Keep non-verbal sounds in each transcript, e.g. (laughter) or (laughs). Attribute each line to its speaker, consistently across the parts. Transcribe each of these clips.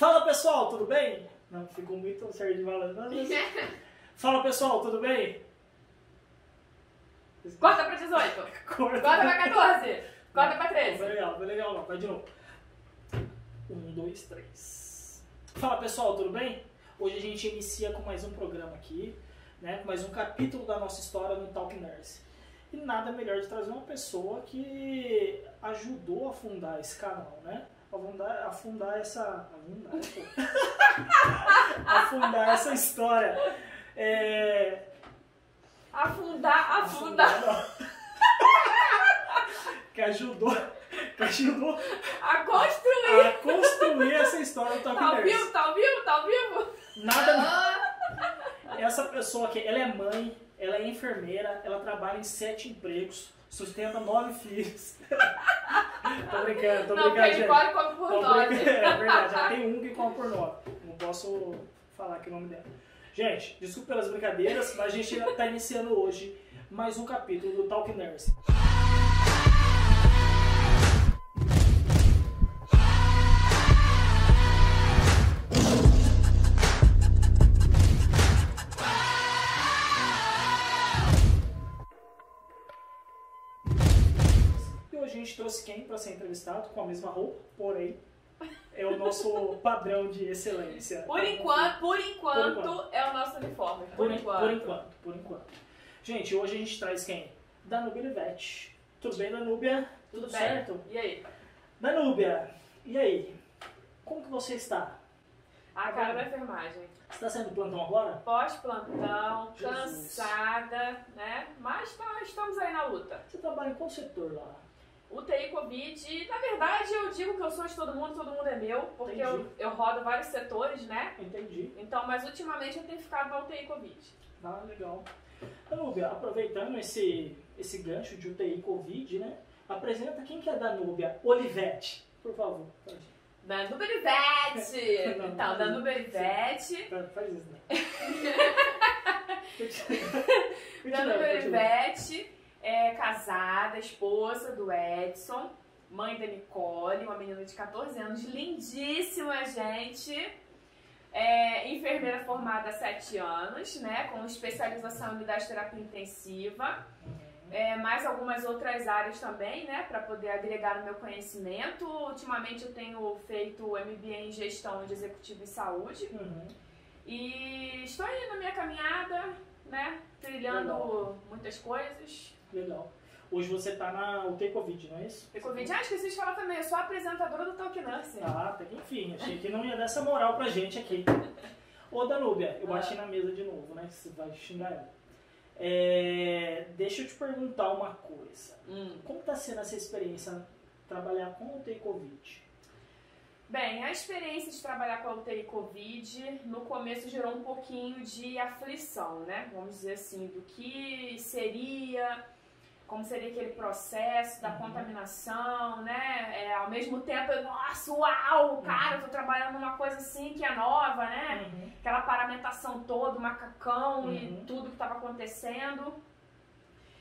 Speaker 1: Fala pessoal, tudo bem? Não, ficou muito certo de valor. (laughs) Fala pessoal, tudo bem?
Speaker 2: Corta pra 18. (laughs)
Speaker 1: Corta.
Speaker 2: Corta pra 14. Corta pra
Speaker 1: Foi
Speaker 2: 13.
Speaker 1: legal, foi legal não. Vai de novo. Um, dois, três. Fala pessoal, tudo bem? Hoje a gente inicia com mais um programa aqui, né? Mais um capítulo da nossa história no Talk Nurse. E nada melhor de trazer uma pessoa que ajudou a fundar esse canal, né? Afundar, afundar essa. Afundar, pô. (laughs) afundar essa história. É,
Speaker 2: Afundar, afundar.
Speaker 1: não. (laughs) que ajudou. Que ajudou
Speaker 2: A construir.
Speaker 1: a construir essa história do
Speaker 2: Tá ao
Speaker 1: Nurse.
Speaker 2: vivo? Tá ao vivo? Tá ao vivo?
Speaker 1: Nada. Essa pessoa aqui, ela é mãe, ela é enfermeira, ela trabalha em sete empregos, sustenta nove filhos. (laughs) tô brincando, tô
Speaker 2: Não,
Speaker 1: brincando,
Speaker 2: ele
Speaker 1: gente.
Speaker 2: pode comer por
Speaker 1: Tô. (laughs) É verdade, ela tem um que come por nove. Não posso falar aqui o nome dela. Gente, desculpa pelas brincadeiras, mas a gente está iniciando hoje mais um capítulo do Talk Nurse. Com a mesma roupa, porém é o nosso padrão de excelência.
Speaker 2: Por enquanto, por enquanto,
Speaker 1: Por enquanto.
Speaker 2: é o nosso uniforme. Por,
Speaker 1: Por,
Speaker 2: enquanto.
Speaker 1: por enquanto, por enquanto. Gente, hoje a gente traz quem? Danúbia Livete. Tudo bem, Danúbia?
Speaker 2: Tudo bem?
Speaker 1: certo?
Speaker 2: E aí?
Speaker 1: Danúbia, e aí? Como que você está?
Speaker 2: A cara da enfermagem.
Speaker 1: Você está saindo do plantão agora?
Speaker 2: Pós-plantão, cansada, né? Mas tá- estamos aí na luta.
Speaker 1: Você trabalha em qual setor lá?
Speaker 2: UTI Covid, na verdade eu digo que eu sou de todo mundo, todo mundo é meu, porque eu,
Speaker 1: Entendi.
Speaker 2: eu rodo vários setores, né?
Speaker 1: Entendi.
Speaker 2: Então, mas ultimamente eu tenho ficado na UTI Covid.
Speaker 1: Ah, legal. Danúbia, aproveitando esse, esse gancho de UTI Covid, né? Apresenta quem que é Danúbia Olivete, por favor. (laughs) Faz,
Speaker 2: Danube Olivete!
Speaker 1: Não,
Speaker 2: Então,
Speaker 1: não.
Speaker 2: Danube Olivete.
Speaker 1: faz isso, né? (laughs)
Speaker 2: Danube
Speaker 1: continua.
Speaker 2: Olivete é casada, esposa do Edson, mãe da Nicole, uma menina de 14 anos, lindíssima, gente. É, enfermeira formada há 7 anos, né? Com especialização em unidade de terapia intensiva. É, mais algumas outras áreas também, né? Para poder agregar no meu conhecimento. Ultimamente eu tenho feito MBA em gestão de executivo em saúde.
Speaker 1: Uhum.
Speaker 2: E estou aí na minha caminhada, né? Trilhando
Speaker 1: Legal.
Speaker 2: muitas coisas.
Speaker 1: Legal. Hoje você tá na UTI Covid, não é isso?
Speaker 2: E Covid, ah, esqueci de falar também, eu sou apresentadora do Talk Nurse.
Speaker 1: Ah, que enfim, achei que não ia dar essa moral pra gente aqui. (laughs) Ô Danúbia, eu bati na mesa de novo, né? Você vai xingar ela. É, deixa eu te perguntar uma coisa.
Speaker 2: Hum.
Speaker 1: Como tá sendo essa experiência trabalhar com UTI Covid?
Speaker 2: Bem, a experiência de trabalhar com a UTI Covid no começo gerou um pouquinho de aflição, né? Vamos dizer assim, do que seria, como seria aquele processo da
Speaker 1: Uhum.
Speaker 2: contaminação, né? É, ao mesmo tempo, eu, nossa, uau, cara, eu tô trabalhando numa coisa assim que é nova, né?
Speaker 1: Uhum.
Speaker 2: aquela paramentação toda, o macacão
Speaker 1: Uhum.
Speaker 2: e tudo que estava acontecendo.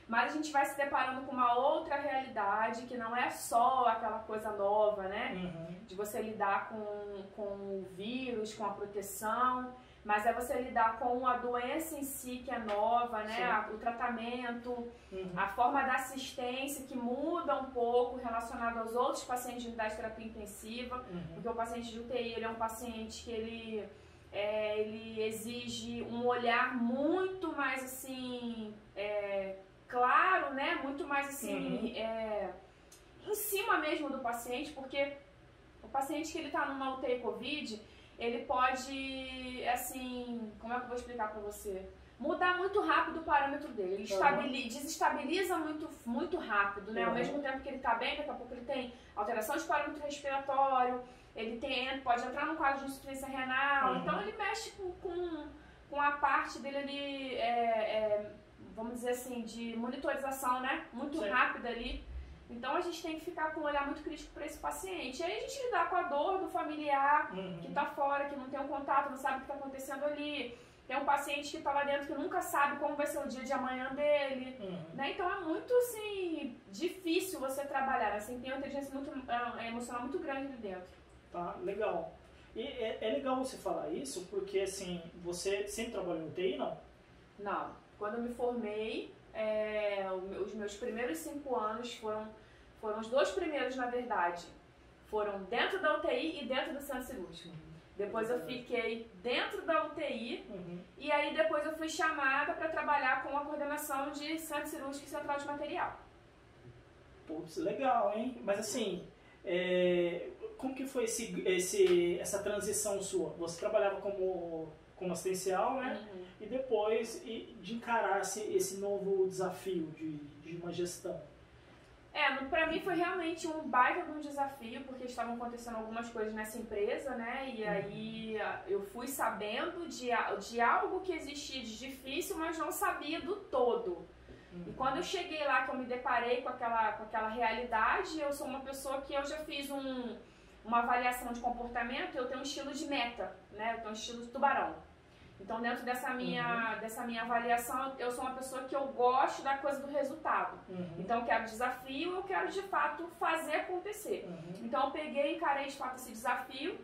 Speaker 2: Mas a gente vai se deparando com uma outra realidade que não é só aquela coisa nova, né?
Speaker 1: Uhum.
Speaker 2: De você lidar com, com o vírus, com a proteção, mas é você lidar com a doença em si que é nova, né? A- O tratamento,
Speaker 1: Uhum.
Speaker 2: a forma da assistência que muda um pouco relacionado aos outros pacientes de unidade de terapia intensiva.
Speaker 1: Uhum.
Speaker 2: Porque o paciente de UTI ele é um paciente que ele, é, ele exige um olhar muito mais assim é, claro, né? Muito mais assim é, em cima mesmo do paciente, porque o paciente que ele está numa UTI COVID, ele pode assim, como é que eu vou explicar para você? Mudar muito rápido o parâmetro dele. Ele estabili- desestabiliza muito, muito rápido, né? Ao
Speaker 1: Uhum.
Speaker 2: mesmo tempo que ele tá bem, daqui a pouco ele tem alteração de parâmetro respiratório, ele tem, pode entrar num quadro de insuficiência renal,
Speaker 1: Uhum.
Speaker 2: então ele mexe com, com, com a parte dele ali, é, é, vamos dizer assim, de monitorização, né? Muito
Speaker 1: Sim.
Speaker 2: rápida ali. Então a gente tem que ficar com um olhar muito crítico para esse paciente. E aí a gente lidar com a dor do familiar
Speaker 1: Uhum.
Speaker 2: que tá fora, que não tem um contato, não sabe o que tá acontecendo ali. Tem um paciente que tá lá dentro que nunca sabe como vai ser o dia de amanhã dele.
Speaker 1: Uhum.
Speaker 2: Né? Então é muito assim difícil você trabalhar, assim, tem uma inteligência muito, é, emocional muito grande ali dentro.
Speaker 1: Tá, legal. E é, é legal você falar isso, porque assim, você sempre trabalhou em TI, não?
Speaker 2: Não. Quando eu me formei, é, os meus primeiros cinco anos foram, foram os dois primeiros, na verdade, foram dentro da UTI e dentro do centro cirúrgico. Depois eu fiquei dentro da UTI
Speaker 1: Uhum.
Speaker 2: e aí depois eu fui chamada para trabalhar com a coordenação de centro cirúrgico e central de material.
Speaker 1: Putz, legal, hein? Mas assim, é, como que foi esse, esse, essa transição sua? Você trabalhava como, como assistencial, né? E depois e- de encarar esse, esse novo desafio de, de uma gestão.
Speaker 2: É, pra mim foi realmente um baita de um desafio, porque estavam acontecendo algumas coisas nessa empresa, né? E aí a- eu fui sabendo de, de algo que existia de difícil, mas não sabia do todo. E quando eu cheguei lá, que eu me deparei com aquela, com aquela realidade, eu sou uma pessoa que eu já fiz um, uma avaliação de comportamento, eu tenho um estilo de meta, né? Eu tenho um estilo de tubarão. Então, dentro dessa minha, dessa minha avaliação, eu sou uma pessoa que eu gosto da coisa do resultado.
Speaker 1: Uhum.
Speaker 2: Então, eu quero desafio, eu quero de fato fazer acontecer.
Speaker 1: Uhum.
Speaker 2: Então, eu peguei e encarei de fato esse desafio.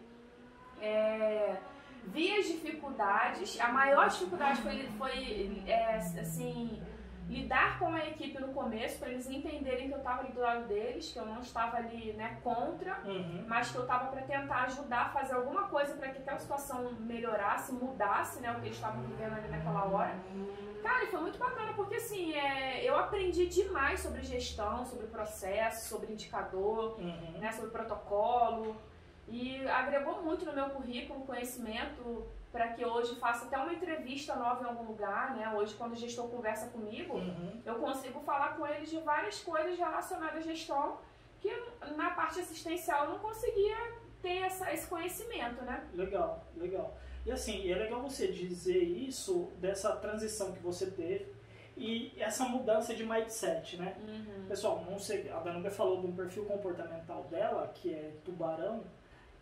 Speaker 2: É, vi as dificuldades. A maior dificuldade foi, foi é, assim, lidar com a equipe no começo, para eles entenderem que eu estava ali do lado deles, que eu não estava ali né, contra,
Speaker 1: Uhum.
Speaker 2: mas que eu estava para tentar ajudar, fazer alguma coisa para que aquela situação melhorasse, mudasse né, o que eles estavam vivendo ali naquela hora. Cara, e foi muito bacana porque assim, é, eu aprendi demais sobre gestão, sobre processo, sobre indicador,
Speaker 1: Uhum.
Speaker 2: né, sobre protocolo e agregou muito no meu currículo conhecimento para que hoje faça até uma entrevista nova em algum lugar, né? Hoje quando o gestor conversa comigo,
Speaker 1: Uhum.
Speaker 2: eu consigo falar com ele de várias coisas relacionadas à gestão que na parte assistencial eu não conseguia ter essa, esse conhecimento, né?
Speaker 1: Legal, legal. E assim, é legal você dizer isso, dessa transição que você teve e essa mudança de mindset, né? Pessoal, não sei, a Danúbia falou de um perfil comportamental dela, que é tubarão.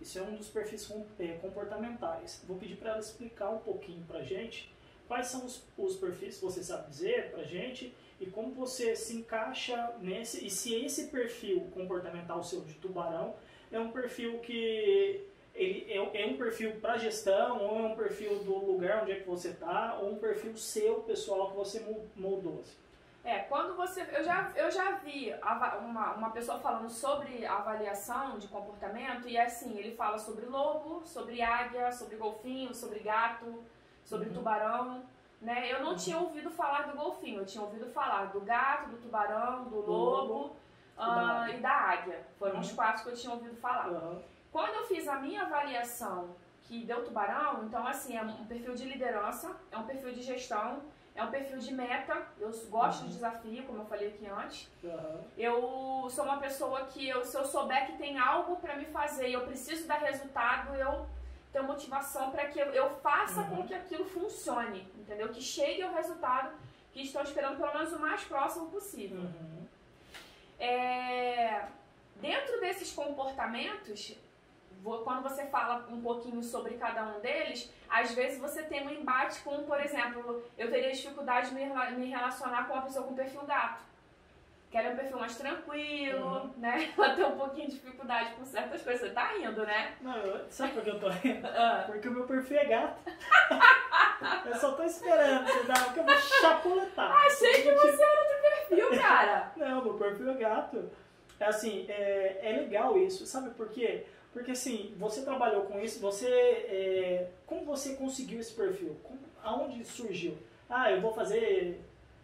Speaker 1: Isso é um dos perfis eh, comportamentais. Vou pedir para ela explicar um pouquinho pra gente quais são os, os perfis que você sabe dizer pra gente e como você se encaixa nesse e se esse perfil comportamental seu de tubarão é um perfil que ele é, é um perfil para gestão ou é um perfil do lugar onde é que você está ou um perfil seu pessoal que você moldou. assim?
Speaker 2: É, quando você. Eu já, eu já vi uma, uma pessoa falando sobre avaliação de comportamento, e é assim, ele fala sobre lobo, sobre águia, sobre golfinho, sobre gato, sobre
Speaker 1: Uhum.
Speaker 2: tubarão. Né? Eu não
Speaker 1: Uhum.
Speaker 2: tinha ouvido falar do golfinho, eu tinha ouvido falar do gato, do tubarão, do
Speaker 1: Do
Speaker 2: lobo
Speaker 1: lobo
Speaker 2: ah,
Speaker 1: e da águia.
Speaker 2: Foram os
Speaker 1: Uhum.
Speaker 2: quatro que eu tinha ouvido falar.
Speaker 1: Aham.
Speaker 2: Quando eu fiz a minha avaliação que deu tubarão, então assim, é um perfil de liderança, é um perfil de gestão, é um perfil de meta, eu gosto
Speaker 1: Uhum.
Speaker 2: de desafio, como eu falei aqui antes.
Speaker 1: Aham.
Speaker 2: Eu sou uma pessoa que, eu, se eu souber que tem algo pra me fazer e eu preciso dar resultado, eu tenho motivação para que eu, eu faça
Speaker 1: Uhum.
Speaker 2: com que aquilo funcione, entendeu? Que chegue ao resultado que estou esperando pelo menos o mais próximo possível.
Speaker 1: Uhum.
Speaker 2: É, dentro desses comportamentos, quando você fala um pouquinho sobre cada um deles, às vezes você tem um embate com, por exemplo, eu teria dificuldade de me rela- me relacionar com uma pessoa com perfil gato. Que ela é um perfil mais tranquilo, né? (laughs) Ela tem um pouquinho de dificuldade com certas coisas. Você tá rindo, né?
Speaker 1: Não, eu- sabe por que eu tô rindo?
Speaker 2: Ah,
Speaker 1: Porque o meu perfil é gato. (laughs) eu só tô esperando você dar, porque eu vou chapuletar.
Speaker 2: achei que você era do perfil, cara. (laughs)
Speaker 1: Não, meu perfil é gato. É assim, é, é legal isso. Sabe por quê? Porque assim, você trabalhou com isso, você. é, como você conseguiu esse perfil? Como, aonde surgiu? Ah, eu vou fazer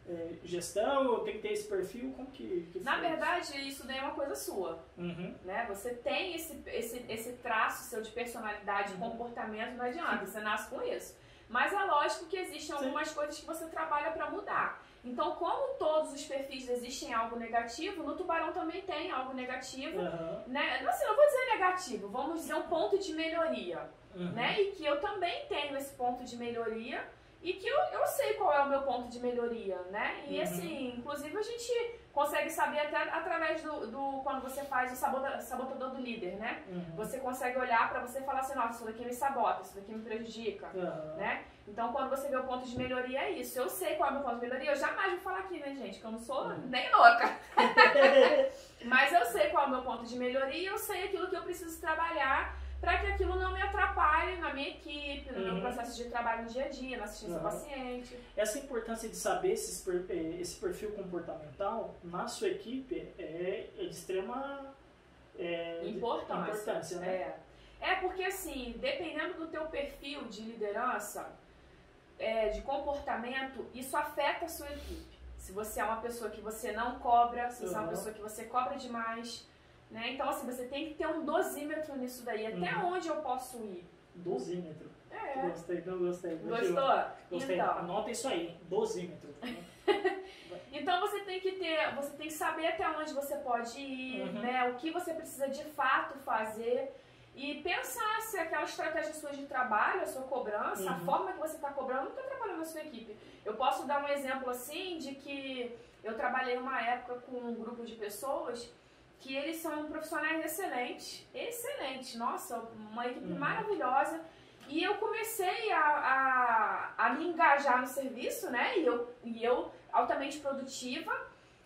Speaker 1: é, gestão, eu tenho que ter esse perfil? Como que, que
Speaker 2: Na
Speaker 1: foi isso?
Speaker 2: verdade, isso daí é uma coisa sua.
Speaker 1: Uhum.
Speaker 2: né? Você tem esse, esse, esse traço seu de personalidade,
Speaker 1: Uhum.
Speaker 2: comportamento, não adianta, você nasce com isso. Mas é lógico que existem
Speaker 1: Sim.
Speaker 2: algumas coisas que você trabalha para mudar. Então, como todos os perfis existem algo negativo, no tubarão também tem algo negativo,
Speaker 1: Aham.
Speaker 2: né? Assim, não vou dizer negativo, vamos dizer um ponto de melhoria,
Speaker 1: Uhum.
Speaker 2: né? E que eu também tenho esse ponto de melhoria e que eu, eu sei qual é o meu ponto de melhoria, né? E
Speaker 1: Uhum.
Speaker 2: assim, inclusive a gente consegue saber até através do, do quando você faz o sabota- sabotador do líder, né?
Speaker 1: Uhum.
Speaker 2: Você consegue olhar pra você e falar assim, nossa, isso daqui me sabota, isso daqui me prejudica,
Speaker 1: Aham.
Speaker 2: né? Então quando você vê o ponto de melhoria é isso. Eu sei qual é o meu ponto de melhoria, eu jamais vou falar aqui, né, gente? Que eu não sou
Speaker 1: Uhum.
Speaker 2: nem louca. (laughs) Mas eu sei qual é o meu ponto de melhoria e eu sei aquilo que eu preciso trabalhar para que aquilo não me atrapalhe minha equipe, no
Speaker 1: Uhum.
Speaker 2: meu processo de trabalho no dia a dia, na assistência ao
Speaker 1: Uhum.
Speaker 2: paciente.
Speaker 1: Essa importância de saber esses per- eh, esse perfil comportamental na sua equipe é, é de extrema é,
Speaker 2: Importância.
Speaker 1: importância, né?
Speaker 2: É. é porque assim, dependendo do teu perfil de liderança, é, de comportamento, isso afeta a sua equipe. Se você é uma pessoa que você não cobra, se você é uma
Speaker 1: Uhum.
Speaker 2: pessoa que você cobra demais, né? Então assim, você tem que ter um dosímetro nisso daí. Até
Speaker 1: Uhum.
Speaker 2: onde eu posso ir?
Speaker 1: Dosímetro.
Speaker 2: É.
Speaker 1: Gostei, não gostei.
Speaker 2: Gostou?
Speaker 1: Gostei.
Speaker 2: Então.
Speaker 1: Anota isso aí, dosímetro. (laughs)
Speaker 2: Então você tem que ter, você tem que saber até onde você pode ir,
Speaker 1: Uhum.
Speaker 2: né? O que você precisa de fato fazer e pensar se aquela estratégia sua de trabalho, a sua cobrança, a
Speaker 1: Uhum.
Speaker 2: forma que você está cobrando, não está trabalhando a sua equipe. Eu posso dar um exemplo assim de que eu trabalhei uma época com um grupo de pessoas que eles são profissionais excelentes, excelentes, nossa, uma equipe
Speaker 1: Uhum.
Speaker 2: maravilhosa. E eu comecei a, a, a me engajar no serviço, né? E eu, e eu altamente produtiva.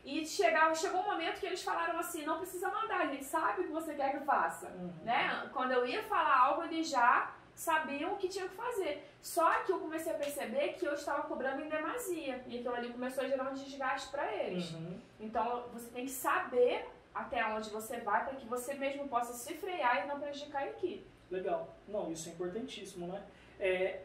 Speaker 2: E chegava, chegou um momento que eles falaram assim, não precisa mandar, a gente sabe o que você quer que faça.
Speaker 1: Uhum.
Speaker 2: Né? Quando eu ia falar algo, eles já sabiam o que tinha que fazer. Só que eu comecei a perceber que eu estava cobrando em demasia. E aquilo ali começou a gerar um desgaste para eles.
Speaker 1: Uhum.
Speaker 2: Então você tem que saber até onde você vai para que você mesmo possa se frear e não prejudicar a equipe.
Speaker 1: Legal. Não, isso é importantíssimo, né? É,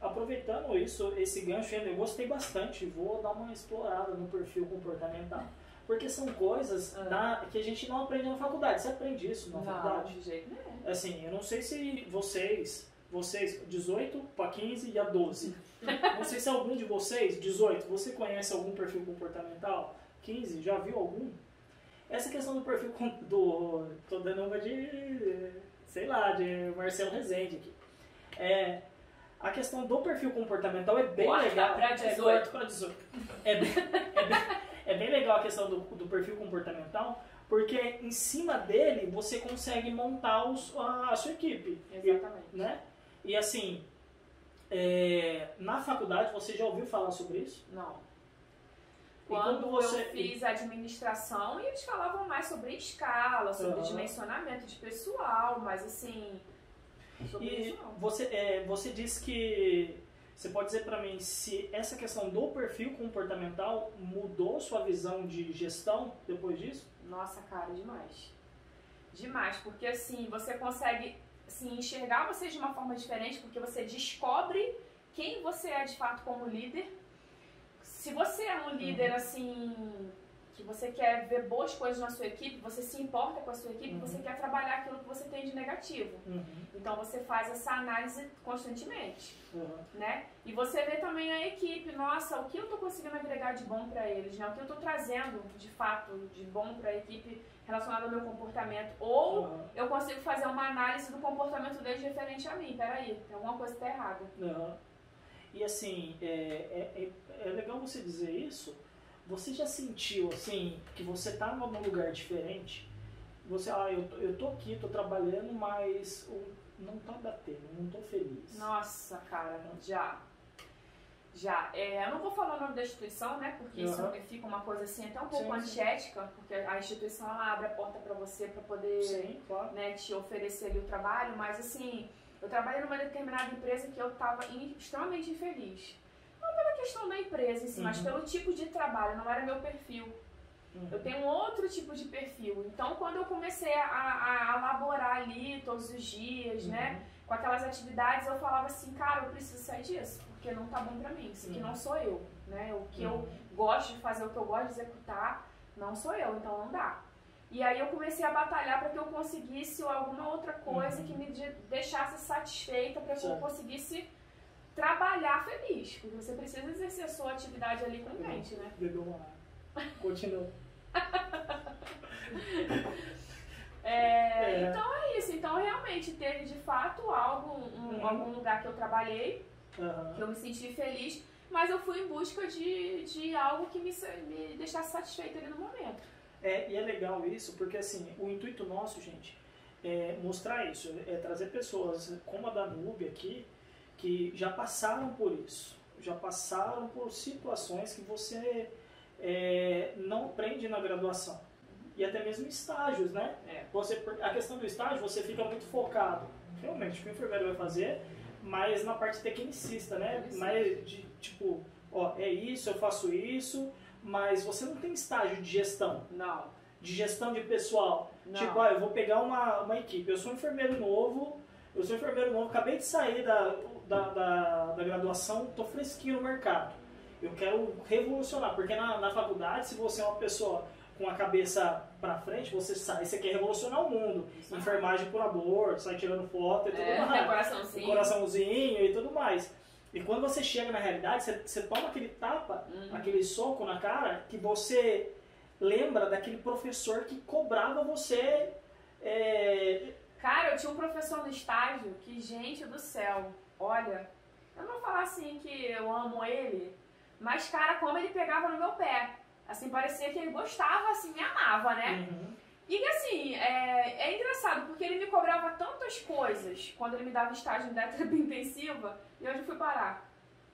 Speaker 1: aproveitando isso, esse gancho ainda, eu gostei bastante. Vou dar uma explorada no perfil comportamental. Porque são coisas
Speaker 2: Ah.
Speaker 1: da- que a gente não aprende na faculdade. Você aprende isso na faculdade?
Speaker 2: de jeito nenhum.
Speaker 1: Assim, eu não sei se vocês, vocês 18 para 15 e a 12. (laughs) Não sei se algum de vocês, 18, você conhece algum perfil comportamental? 15, já viu algum? Essa questão do perfil do. tô dando uma de. sei lá, de Marcelo Rezende aqui. É, a questão do perfil comportamental é bem
Speaker 2: Corta
Speaker 1: legal.
Speaker 2: pra
Speaker 1: É,
Speaker 2: 18.
Speaker 1: corta pra 18. É bem, é bem- é bem legal a questão do, do perfil comportamental, porque em cima dele você consegue montar os- a, a sua equipe.
Speaker 2: Exatamente.
Speaker 1: Né? E assim, é, na faculdade você já ouviu falar sobre isso?
Speaker 2: Não. Quando
Speaker 1: você-
Speaker 2: eu fiz administração, eles falavam mais sobre escala, sobre
Speaker 1: Aham.
Speaker 2: dimensionamento de pessoal, mas assim. Sobre
Speaker 1: E você, é, você disse que. Você pode dizer para mim se essa questão do perfil comportamental mudou sua visão de gestão depois disso?
Speaker 2: Nossa, cara, demais. Demais, porque assim, você consegue assim, enxergar você de uma forma diferente, porque você descobre quem você é de fato como líder. Se você é um líder assim, que você quer ver boas coisas na sua equipe, você se importa com a sua equipe,
Speaker 1: Uhum.
Speaker 2: você quer trabalhar aquilo que você tem de negativo. Então você faz essa análise constantemente,
Speaker 1: Uhum.
Speaker 2: né? E você vê também a equipe, nossa, o que eu tô conseguindo agregar de bom para eles, né? O que eu tô trazendo de fato de bom para a equipe relacionado ao meu comportamento ou
Speaker 1: Uhum.
Speaker 2: eu consigo fazer uma análise do comportamento deles referente a mim. Peraí, tem alguma coisa que tá errada.
Speaker 1: Uhum. E assim, é, é, é, é legal você dizer isso. Você já sentiu assim que você tá num lugar diferente? Você, ah, eu, eu tô aqui, tô trabalhando, mas o- não tá batendo, não tô feliz.
Speaker 2: Nossa, cara, já. Já. É, eu não vou falar o nome da instituição, né? Porque isso
Speaker 1: Uhum.
Speaker 2: fica uma coisa assim até um pouco
Speaker 1: Sim, sim.
Speaker 2: antiética, porque a instituição ela abre a porta para você para poder
Speaker 1: Sim, claro.
Speaker 2: né, te oferecer ali o trabalho, mas assim, eu trabalhei numa determinada empresa que eu estava extremamente infeliz. Não pela questão da empresa em si, mas
Speaker 1: Uhum.
Speaker 2: pelo tipo de trabalho, não era meu perfil.
Speaker 1: Uhum.
Speaker 2: Eu tenho um outro tipo de perfil. Então, quando eu comecei a, a, a elaborar ali todos os dias,
Speaker 1: Uhum.
Speaker 2: né, com aquelas atividades, eu falava assim, cara, eu preciso sair disso, porque não tá bom pra mim. Isso aqui
Speaker 1: Uhum.
Speaker 2: não sou eu, né? O que eu
Speaker 1: Uhum.
Speaker 2: gosto de fazer, o que eu gosto de executar, não sou eu, então não dá. E aí eu comecei a batalhar para que eu conseguisse alguma outra coisa
Speaker 1: Uhum.
Speaker 2: que me de- deixasse satisfeita, para que eu
Speaker 1: Certo.
Speaker 2: conseguisse trabalhar feliz. Porque você precisa exercer a sua atividade ali contente, né?
Speaker 1: Bebeu uma água. Continua. (laughs)
Speaker 2: É,
Speaker 1: É.
Speaker 2: Então é isso. Então realmente teve de fato algo, um-
Speaker 1: Uhum.
Speaker 2: algum lugar que eu trabalhei,
Speaker 1: Aham.
Speaker 2: que eu me senti feliz, mas eu fui em busca de, de algo que me, me deixasse satisfeita ali no momento.
Speaker 1: É, e é legal isso, porque assim, o intuito nosso, gente, é mostrar isso, é trazer pessoas como a Danube aqui, que já passaram por isso, já passaram por situações que você é, não aprende na graduação. E até mesmo estágios, né?
Speaker 2: É.
Speaker 1: Você, a questão do estágio, você fica muito focado. Realmente, o que o enfermeiro vai fazer, mais na parte tecnicista, né? Mais de tipo, ó, é isso, eu faço isso, mas você não tem estágio de gestão.
Speaker 2: Não.
Speaker 1: De gestão de pessoal.
Speaker 2: Não.
Speaker 1: Tipo, ó, eu vou pegar uma, uma equipe, eu sou um enfermeiro novo, eu sou enfermeiro novo, acabei de sair da, da, da, da graduação, tô fresquinho no mercado. Eu quero revolucionar, porque na, na faculdade, se você é uma pessoa com a cabeça pra frente, você sai, você quer revolucionar o mundo.
Speaker 2: Isso.
Speaker 1: Enfermagem por amor, sai tirando foto e tudo
Speaker 2: É,
Speaker 1: mais.
Speaker 2: coraçãozinho.
Speaker 1: O coraçãozinho e tudo mais. E quando você chega na realidade, você, você toma aquele tapa,
Speaker 2: Uhum.
Speaker 1: aquele soco na cara, que você lembra daquele professor que cobrava você. é,
Speaker 2: Cara, eu tinha um professor no estágio que, gente do céu, olha, eu não vou falar assim que eu amo ele, mas, cara, como ele pegava no meu pé. Assim, parecia que ele gostava, assim, me amava, né?
Speaker 1: uhum,
Speaker 2: E assim, é, é engraçado, porque ele me cobrava tantas coisas quando ele me dava estágio em terapia intensiva, e onde eu fui parar?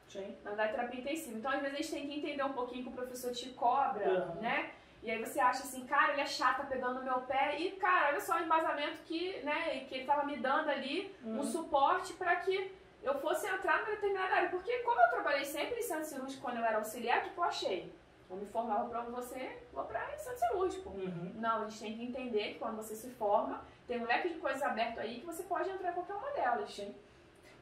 Speaker 1: sim.
Speaker 2: Na terapia intensiva. Então, às vezes, a gente tem que entender um pouquinho que o professor te cobra,
Speaker 1: Uhum.
Speaker 2: né? E aí você acha assim, cara, ele é chato, tá pegando no meu pé, e, cara, olha só o embasamento que, né, que ele tava me dando ali, um
Speaker 1: Uhum.
Speaker 2: suporte para que eu fosse entrar numa determinada área. Porque como eu trabalhei sempre em centro cirúrgico quando eu era auxiliar, o que eu achei? Eu me formava para você, vou para centro cirúrgico.
Speaker 1: Uhum.
Speaker 2: Não, a gente tem que entender que quando você se forma, tem um leque de coisas aberto aí que você pode entrar em qualquer uma delas.
Speaker 1: Sim.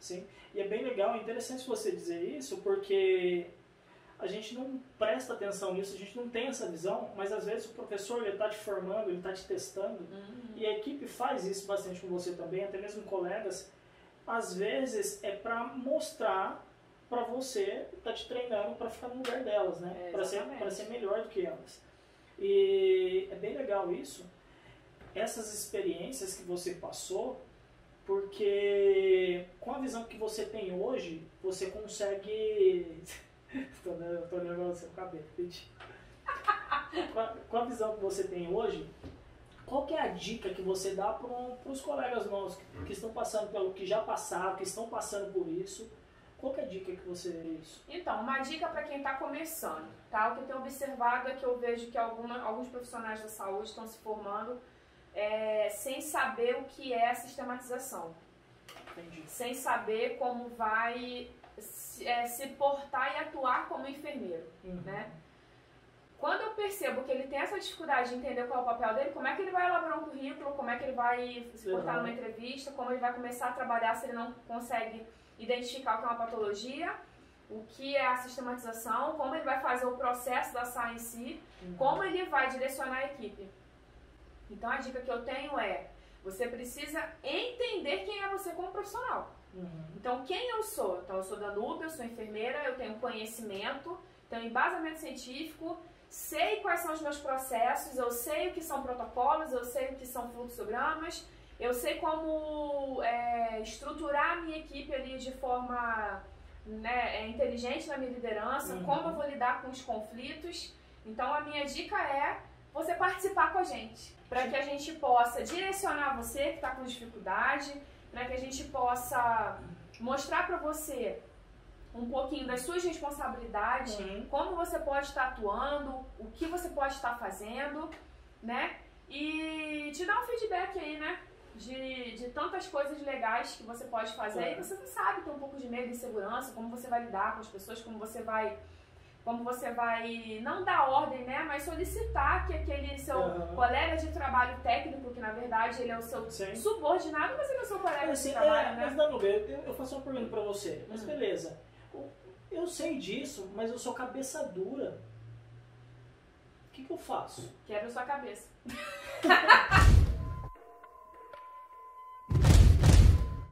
Speaker 1: Sim. E é bem legal, é interessante você dizer isso, porque a gente não presta atenção nisso, a gente não tem essa visão, mas às vezes o professor ele está te formando, ele está te testando, e a equipe faz isso bastante com você também, até mesmo colegas. Às vezes é para mostrar para você, tá te treinando para ficar no lugar delas, né?
Speaker 2: É,
Speaker 1: para ser, pra ser melhor do que elas. E é bem legal isso, essas experiências que você passou, porque com a visão que você tem hoje, você consegue. (laughs) tô olhando tô olhando o seu cabelo, gente. com, a, com a visão que você tem hoje, qual que é a dica que você dá para os colegas nossos que, que estão passando pelo que já passaram, que estão passando por isso? Qual que é a dica que você isso?
Speaker 2: Então, uma dica para quem está começando, tá? O que eu tenho observado é que eu vejo que alguma, alguns profissionais da saúde estão se formando é, sem saber o que é a sistematização,
Speaker 1: Entendi.
Speaker 2: sem saber como vai se, é, se portar e atuar como enfermeiro,
Speaker 1: Uhum.
Speaker 2: né? Quando eu percebo que ele tem essa dificuldade de entender qual é o papel dele, como é que ele vai elaborar um currículo, como é que ele vai se portar
Speaker 1: Uhum.
Speaker 2: numa entrevista, como ele vai começar a trabalhar se ele não consegue identificar o que é uma patologia, o que é a sistematização, como ele vai fazer o processo da SAI em si,
Speaker 1: Uhum.
Speaker 2: como ele vai direcionar a equipe. Então a dica que eu tenho é, você precisa entender quem é você como profissional.
Speaker 1: Uhum.
Speaker 2: Então, quem eu sou? Então, eu sou da NUB, eu sou enfermeira, eu tenho conhecimento, tenho embasamento científico, sei quais são os meus processos, eu sei o que são protocolos, eu sei o que são fluxogramas, eu sei como é, estruturar a minha equipe ali de forma né, é, inteligente na minha liderança,
Speaker 1: Uhum.
Speaker 2: como eu vou lidar com os conflitos. Então, a minha dica é você participar com a gente, para que a gente possa direcionar você que está com dificuldade, para que a gente possa mostrar para você um pouquinho das suas responsabilidades,
Speaker 1: Uhum.
Speaker 2: como você pode estar atuando, o que você pode estar fazendo, né? E te dar um feedback aí, né? De, de tantas coisas legais que você pode fazer e
Speaker 1: Uhum.
Speaker 2: você não sabe, tem um pouco de medo, insegurança, como você vai lidar com as pessoas, como você vai como você vai não dar ordem, né, mas solicitar que aquele seu
Speaker 1: Uhum.
Speaker 2: colega de trabalho técnico, que na verdade ele é o seu
Speaker 1: Sim.
Speaker 2: subordinado, mas ele é o seu colega
Speaker 1: Assim,
Speaker 2: de
Speaker 1: é,
Speaker 2: trabalho, né?
Speaker 1: mas Danube, eu, eu faço uma pergunta pra você. Mas
Speaker 2: Hum.
Speaker 1: beleza. Eu- Eu sei disso, mas eu sou cabeça dura. O que, que eu faço?
Speaker 2: Quebra sua cabeça. (laughs)